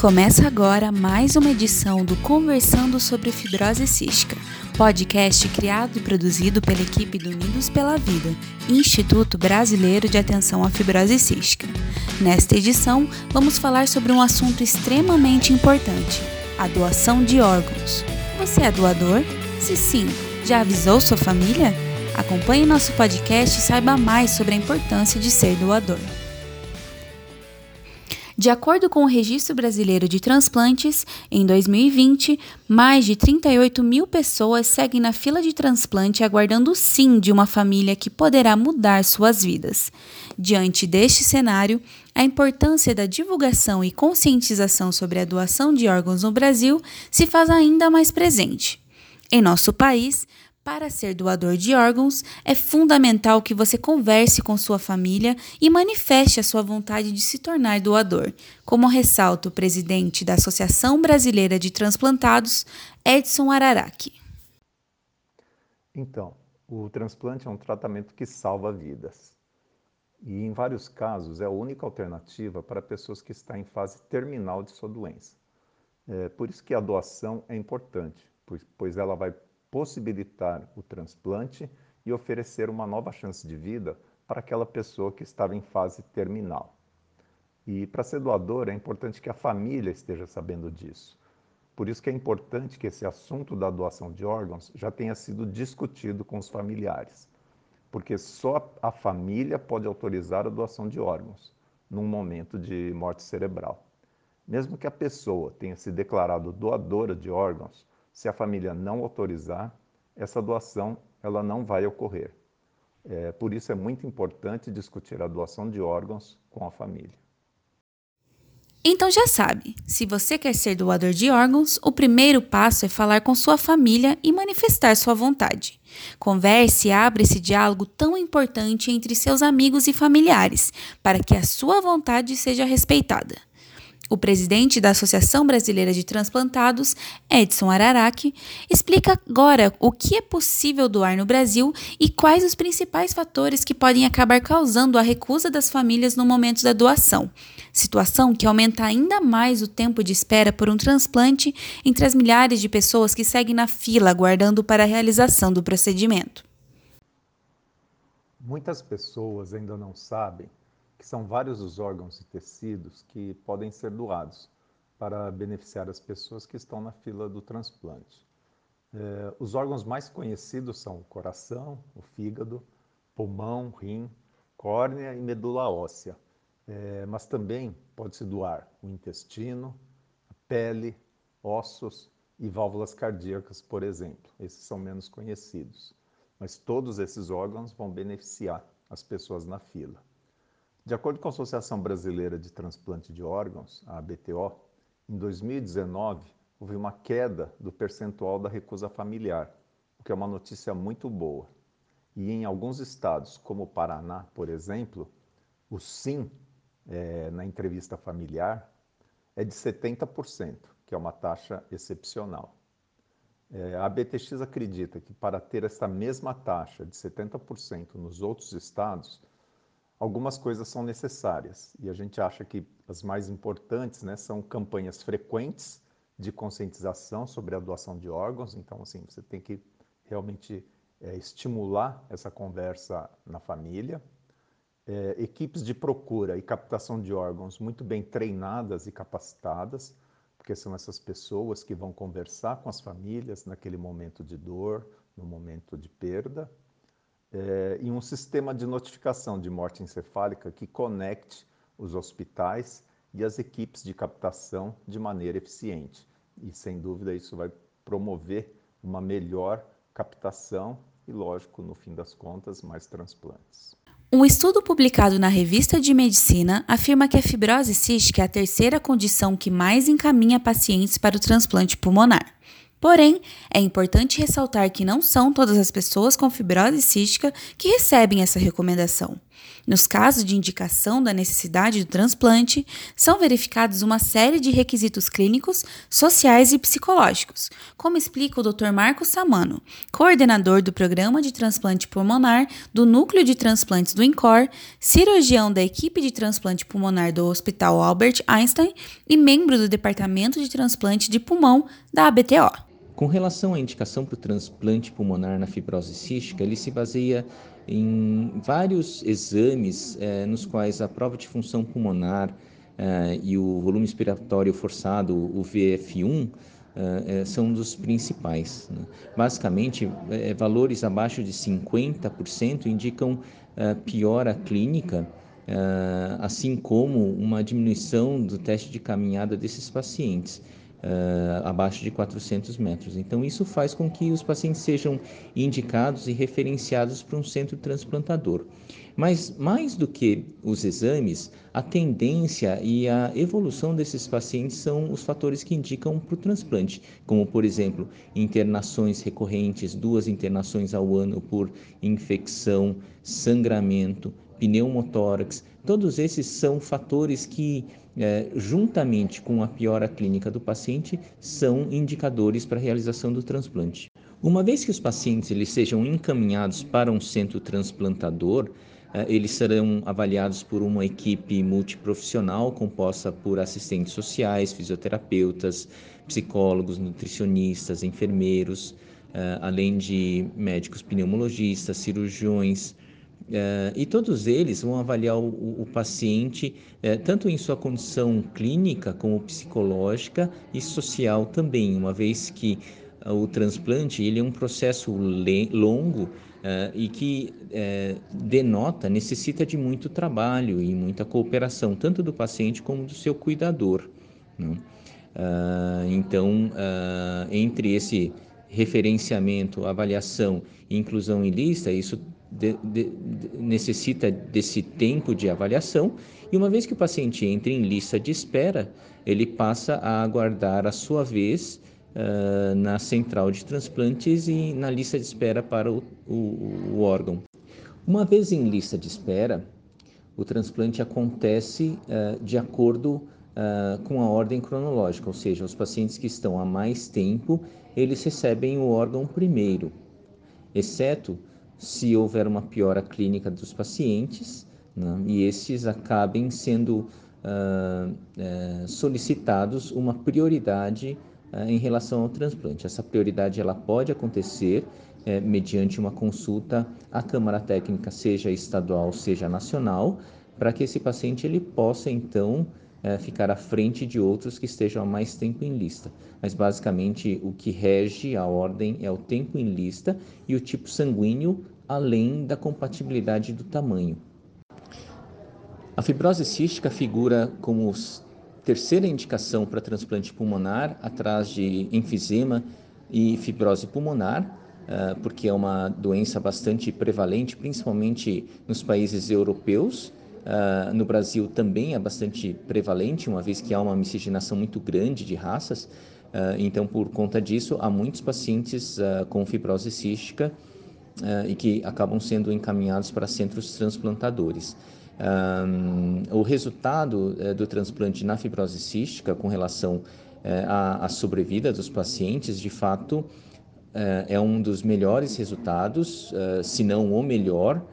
Começa agora mais uma edição do Conversando sobre Fibrose Cística, podcast criado e produzido pela equipe do Unidos pela Vida, Instituto Brasileiro de Atenção à Fibrose Cística. Nesta edição, vamos falar sobre um assunto extremamente importante: a doação de órgãos. Você é doador? Se sim, já avisou sua família? Acompanhe nosso podcast e saiba mais sobre a importância de ser doador. De acordo com o Registro Brasileiro de Transplantes, em 2020, mais de 38 mil pessoas seguem na fila de transplante aguardando o sim de uma família que poderá mudar suas vidas. Diante deste cenário, a importância da divulgação e conscientização sobre a doação de órgãos no Brasil se faz ainda mais presente. Em nosso país, para ser doador de órgãos, é fundamental que você converse com sua família e manifeste a sua vontade de se tornar doador, como ressalta o presidente da Associação Brasileira de Transplantados, Edson Araraki. Então, o transplante é um tratamento que salva vidas. E, em vários casos, é a única alternativa para pessoas que estão em fase terminal de sua doença. É por isso que a doação é importante, pois ela vai possibilitar o transplante e oferecer uma nova chance de vida para aquela pessoa que estava em fase terminal. E para ser doador é importante que a família esteja sabendo disso. Por isso que é importante que esse assunto da doação de órgãos já tenha sido discutido com os familiares, porque só a família pode autorizar a doação de órgãos num momento de morte cerebral. Mesmo que a pessoa tenha se declarado doadora de órgãos, se a família não autorizar, essa doação ela não vai ocorrer. É, por isso é muito importante discutir a doação de órgãos com a família. Então já sabe, se você quer ser doador de órgãos, o primeiro passo é falar com sua família e manifestar sua vontade. Converse e abra esse diálogo tão importante entre seus amigos e familiares, para que a sua vontade seja respeitada. O presidente da Associação Brasileira de Transplantados, Edson Araraki, explica agora o que é possível doar no Brasil e quais os principais fatores que podem acabar causando a recusa das famílias no momento da doação, situação que aumenta ainda mais o tempo de espera por um transplante entre as milhares de pessoas que seguem na fila aguardando para a realização do procedimento. Muitas pessoas ainda não sabem que são vários os órgãos e tecidos que podem ser doados para beneficiar as pessoas que estão na fila do transplante. É, os órgãos mais conhecidos são o coração, o fígado, pulmão, rim, córnea e medula óssea. É, mas também pode-se doar o intestino, a pele, ossos e válvulas cardíacas, por exemplo. Esses são menos conhecidos. Mas todos esses órgãos vão beneficiar as pessoas na fila. De acordo com a Associação Brasileira de Transplante de Órgãos, a ABTO, em 2019 houve uma queda do percentual da recusa familiar, o que é uma notícia muito boa. E em alguns estados, como o Paraná, por exemplo, o sim é, na entrevista familiar é de 70%, que é uma taxa excepcional. É, a BTX acredita que para ter essa mesma taxa de 70% nos outros estados, algumas coisas são necessárias e a gente acha que as mais importantes né, são campanhas frequentes de conscientização sobre a doação de órgãos. Então, assim, você tem que realmente é, estimular essa conversa na família. É, equipes de procura e captação de órgãos muito bem treinadas e capacitadas, porque são essas pessoas que vão conversar com as famílias naquele momento de dor, no momento de perda é, e um sistema de notificação de morte encefálica que conecte os hospitais e as equipes de captação de maneira eficiente. E, sem dúvida, isso vai promover uma melhor captação e, lógico, no fim das contas, mais transplantes. Um estudo publicado na Revista de Medicina afirma que a fibrose cística é a terceira condição que mais encaminha pacientes para o transplante pulmonar. Porém, é importante ressaltar que não são todas as pessoas com fibrose cística que recebem essa recomendação. Nos casos de indicação da necessidade do transplante, são verificados uma série de requisitos clínicos, sociais e psicológicos, como explica o Dr. Marcos Samano, coordenador do Programa de Transplante Pulmonar do Núcleo de Transplantes do INCOR, cirurgião da equipe de transplante pulmonar do Hospital Albert Einstein e membro do Departamento de Transplante de Pulmão da ABTO. Com relação à indicação para o transplante pulmonar na fibrose cística, ele se baseia em vários exames eh, nos quais a prova de função pulmonar eh, e o volume expiratório forçado, o VF1, eh, são dos principais. Né? Basicamente, valores abaixo de 50% indicam piora clínica, assim como uma diminuição do teste de caminhada desses pacientes uh, abaixo de 400 metros. Então, isso faz com que os pacientes sejam indicados e referenciados para um centro transplantador. Mas, mais do que os exames, a tendência e a evolução desses pacientes são os fatores que indicam para o transplante, como, por exemplo, internações recorrentes, duas internações ao ano por infecção, sangramento, pneumotórax. Todos esses são fatores que é, juntamente com a piora clínica do paciente, são indicadores para a realização do transplante. Uma vez que os pacientes eles sejam encaminhados para um centro transplantador, é, eles serão avaliados por uma equipe multiprofissional composta por assistentes sociais, fisioterapeutas, psicólogos, nutricionistas, enfermeiros, é, além de médicos pneumologistas, cirurgiões, Uh, e todos eles vão avaliar o, o paciente uh, tanto em sua condição clínica como psicológica e social também, uma vez que uh, o transplante ele é um processo longo e que denota, necessita de muito trabalho e muita cooperação, tanto do paciente como do seu cuidador. Né? então, entre esse referenciamento, avaliação e inclusão em lista, isso de, de, necessita desse tempo de avaliação e uma vez que o paciente entra em lista de espera, ele passa a aguardar a sua vez uh, na central de transplantes e na lista de espera para o, o, o órgão. Uma vez em lista de espera, o transplante acontece uh, de acordo uh, com a ordem cronológica, ou seja, os pacientes que estão há mais tempo, eles recebem o órgão primeiro, exceto se houver uma piora clínica dos pacientes né, e esses acabem sendo uh, uh, solicitados uma prioridade uh, em relação ao transplante. Essa prioridade ela pode acontecer eh, mediante uma consulta à Câmara Técnica, seja estadual, seja nacional, para que esse paciente ele possa então ficar à frente de outros que estejam há mais tempo em lista. Mas basicamente o que rege a ordem é o tempo em lista e o tipo sanguíneo, além da compatibilidade do tamanho. A fibrose cística figura como terceira indicação para transplante pulmonar, atrás de enfisema e fibrose pulmonar, é, porque é uma doença bastante prevalente, principalmente nos países europeus Uh, no Brasil também é bastante prevalente, uma vez que há uma miscigenação muito grande de raças. Uh, então, por conta disso, há muitos pacientes com fibrose cística e que acabam sendo encaminhados para centros transplantadores. o resultado eh, do transplante na fibrose cística com relação eh, à, à sobrevida dos pacientes, de fato, eh, é um dos melhores resultados, se não o melhor,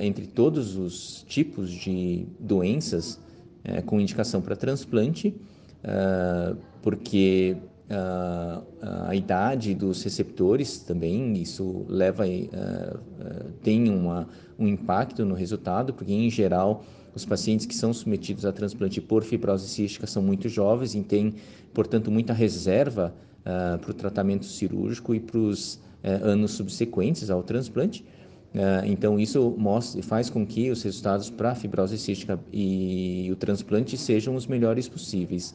entre todos os tipos de doenças com indicação para transplante, porque uh, a idade dos receptores também, isso leva, uh, tem uma, um impacto no resultado, porque em geral os pacientes que são submetidos a transplante por fibrose cística são muito jovens e têm, portanto, muita reserva para o tratamento cirúrgico e para os anos subsequentes ao transplante. É, então, isso mostra, faz com que os resultados para a fibrose cística e o transplante sejam os melhores possíveis.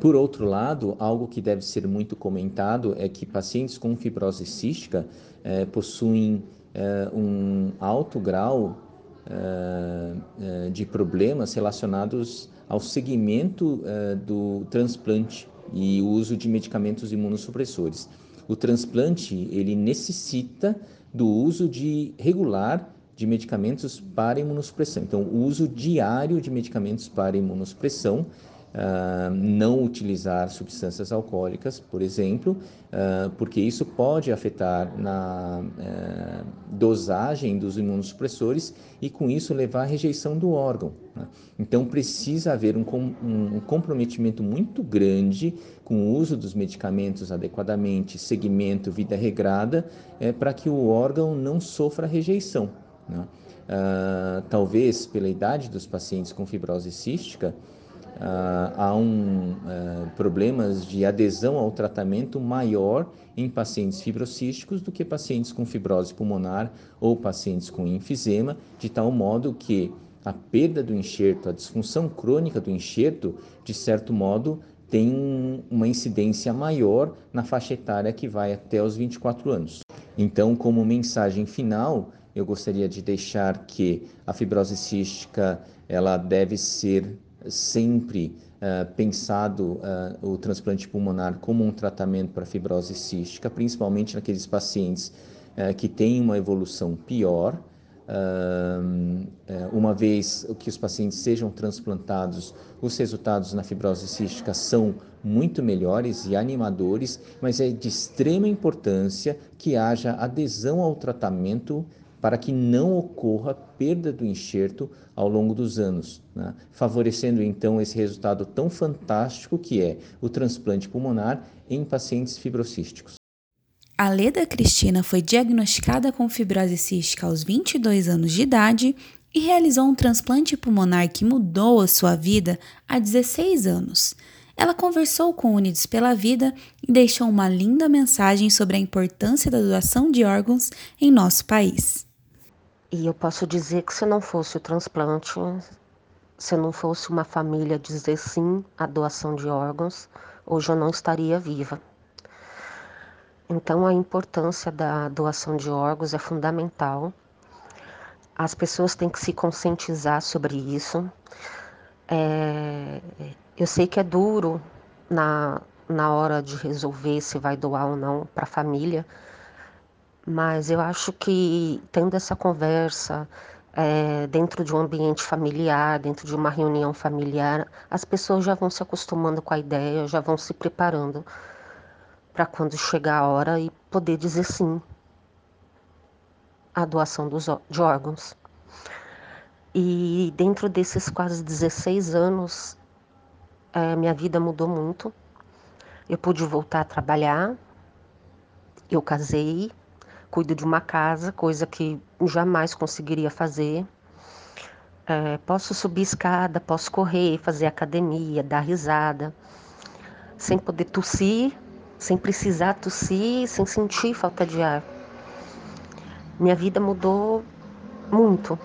Por outro lado, algo que deve ser muito comentado é que pacientes com fibrose cística é, possuem é, um alto grau é de problemas relacionados ao segmento do transplante e uso de medicamentos imunossupressores. O transplante ele necessita do uso de regular de medicamentos para imunossupressão. Então, o uso diário de medicamentos para imunossupressão Uh, não utilizar substâncias alcoólicas, por exemplo, uh, porque isso pode afetar na uh, dosagem dos imunossupressores e com isso levar à rejeição do órgão. Né? Então precisa haver um, um, um, comprometimento muito grande com o uso dos medicamentos adequadamente, segmento, vida regrada, é, para que o órgão não sofra rejeição. Né? Ah, talvez pela idade dos pacientes com fibrose cística, Uh, há um, uh, problemas de adesão ao tratamento maior em pacientes fibrocísticos do que pacientes com fibrose pulmonar ou pacientes com enfisema, de tal modo que a perda do enxerto, a disfunção crônica do enxerto, de certo modo, tem uma incidência maior na faixa etária que vai até os 24 anos. Então, como mensagem final, eu gostaria de deixar que a fibrose cística ela deve ser sempre uh, pensado uh, o transplante pulmonar como um tratamento para fibrose cística, principalmente naqueles pacientes uh, que têm uma evolução pior. uma vez que os pacientes sejam transplantados, os resultados na fibrose cística são muito melhores e animadores, mas é de extrema importância que haja adesão ao tratamento para que não ocorra perda do enxerto ao longo dos anos, né? favorecendo então esse resultado tão fantástico que é o transplante pulmonar em pacientes fibrocísticos. A Leda Cristina foi diagnosticada com fibrose cística aos 22 anos de idade e realizou um transplante pulmonar que mudou a sua vida há 16 anos. Ela conversou com Unidos pela Vida e deixou uma linda mensagem sobre a importância da doação de órgãos em nosso país. E eu posso dizer que se não fosse o transplante, se não fosse uma família dizer sim à doação de órgãos, hoje eu não estaria viva. Então a importância da doação de órgãos é fundamental. As pessoas têm que se conscientizar sobre isso. É, eu sei que é duro na, na hora de resolver se vai doar ou não para a família, mas eu acho que tendo essa conversa é, dentro de um ambiente familiar, dentro de uma reunião familiar, as pessoas já vão se acostumando com a ideia, já vão se preparando para quando chegar a hora e poder dizer sim à doação dos, de órgãos. E dentro desses quase 16 anos, é, minha vida mudou muito. Eu pude voltar a trabalhar, eu casei, cuido de uma casa, coisa que jamais conseguiria fazer. É, posso subir escada, posso correr, fazer academia, dar risada, sem poder tossir, sem precisar tossir, sem sentir falta de ar. Minha vida mudou muito.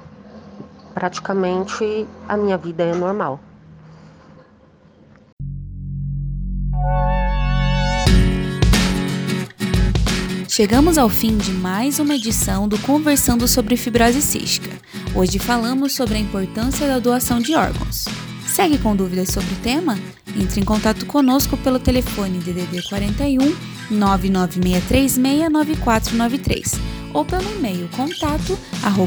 Praticamente a minha vida é normal. Chegamos ao fim de mais uma edição do Conversando sobre Fibrose Cística. Hoje falamos sobre a importância da doação de órgãos. Segue com dúvidas sobre o tema? Entre em contato conosco pelo telefone DDD 41 996369493 ou pelo e-mail contato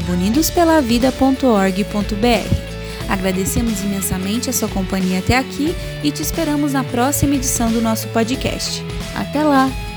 unidospelavida.org.br. Agradecemos imensamente a sua companhia até aqui e te esperamos na próxima edição do nosso podcast. Até lá!